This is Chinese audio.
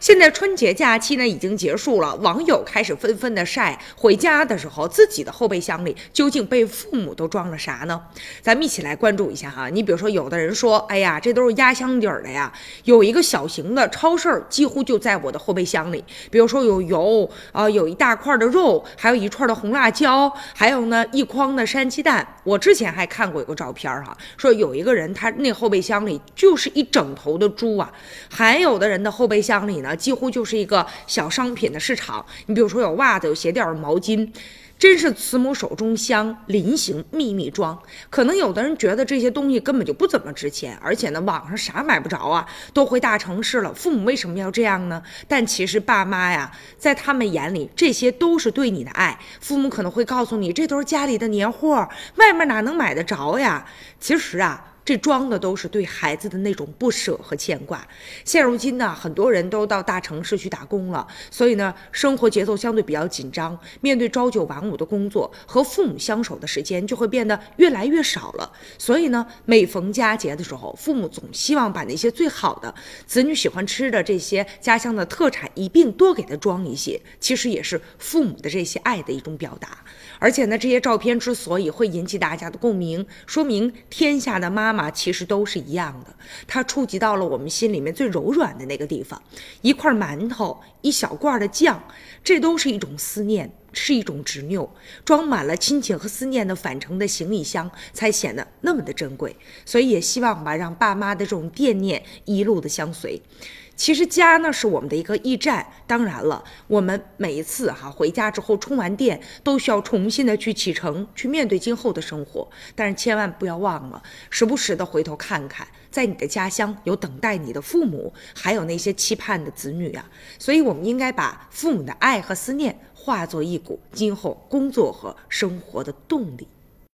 现在春节假期呢已经结束了，网友开始纷纷的晒回家的时候自己的后备箱里究竟被父母都装了啥呢？咱们一起来关注一下哈。你比如说，有的人说，哎呀，这都是压箱底儿的呀，有一个小型的超市几乎就在我的后备箱里。比如说有油啊，有一大块的肉，还有一串的红辣椒，还有呢一筐的山鸡蛋。我之前还看过一个照片哈，说有一个人他那后备箱里就是一整头的猪啊，还有的人的后备箱里呢。几乎就是一个小商品的市场。你比如说有袜子、有鞋垫、有毛巾，真是慈母手中香，临行密密装。可能有的人觉得这些东西根本就不怎么值钱，而且呢，网上啥买不着啊，都回大城市了。父母为什么要这样呢？但其实爸妈呀，在他们眼里，这些都是对你的爱。父母可能会告诉你，这都是家里的年货，外面哪能买得着呀？其实啊。这装的都是对孩子的那种不舍和牵挂。现如今呢，很多人都到大城市去打工了，所以呢，生活节奏相对比较紧张。面对朝九晚五的工作，和父母相守的时间就会变得越来越少了。所以呢，每逢佳节的时候，父母总希望把那些最好的、子女喜欢吃的这些家乡的特产一并多给他装一些。其实也是父母的这些爱的一种表达。而且呢，这些照片之所以会引起大家的共鸣，说明天下的妈妈啊其实都是一样的，它触及到了我们心里面最柔软的那个地方。一块馒头，一小罐的酱，这都是一种思念，是一种执拗，装满了亲情和思念的返程的行李箱，才显得那么的珍贵。所以也希望吧，让爸妈的这种惦念一路的相随。其实家呢是我们的一个驿站，当然了，我们每一次哈回家之后充完电，都需要重新的去启程，去面对今后的生活。但是千万不要忘了，时不时的回头看看，在你的家乡有等待你的父母，还有那些期盼的子女啊。所以，我们应该把父母的爱和思念化作一股今后工作和生活的动力。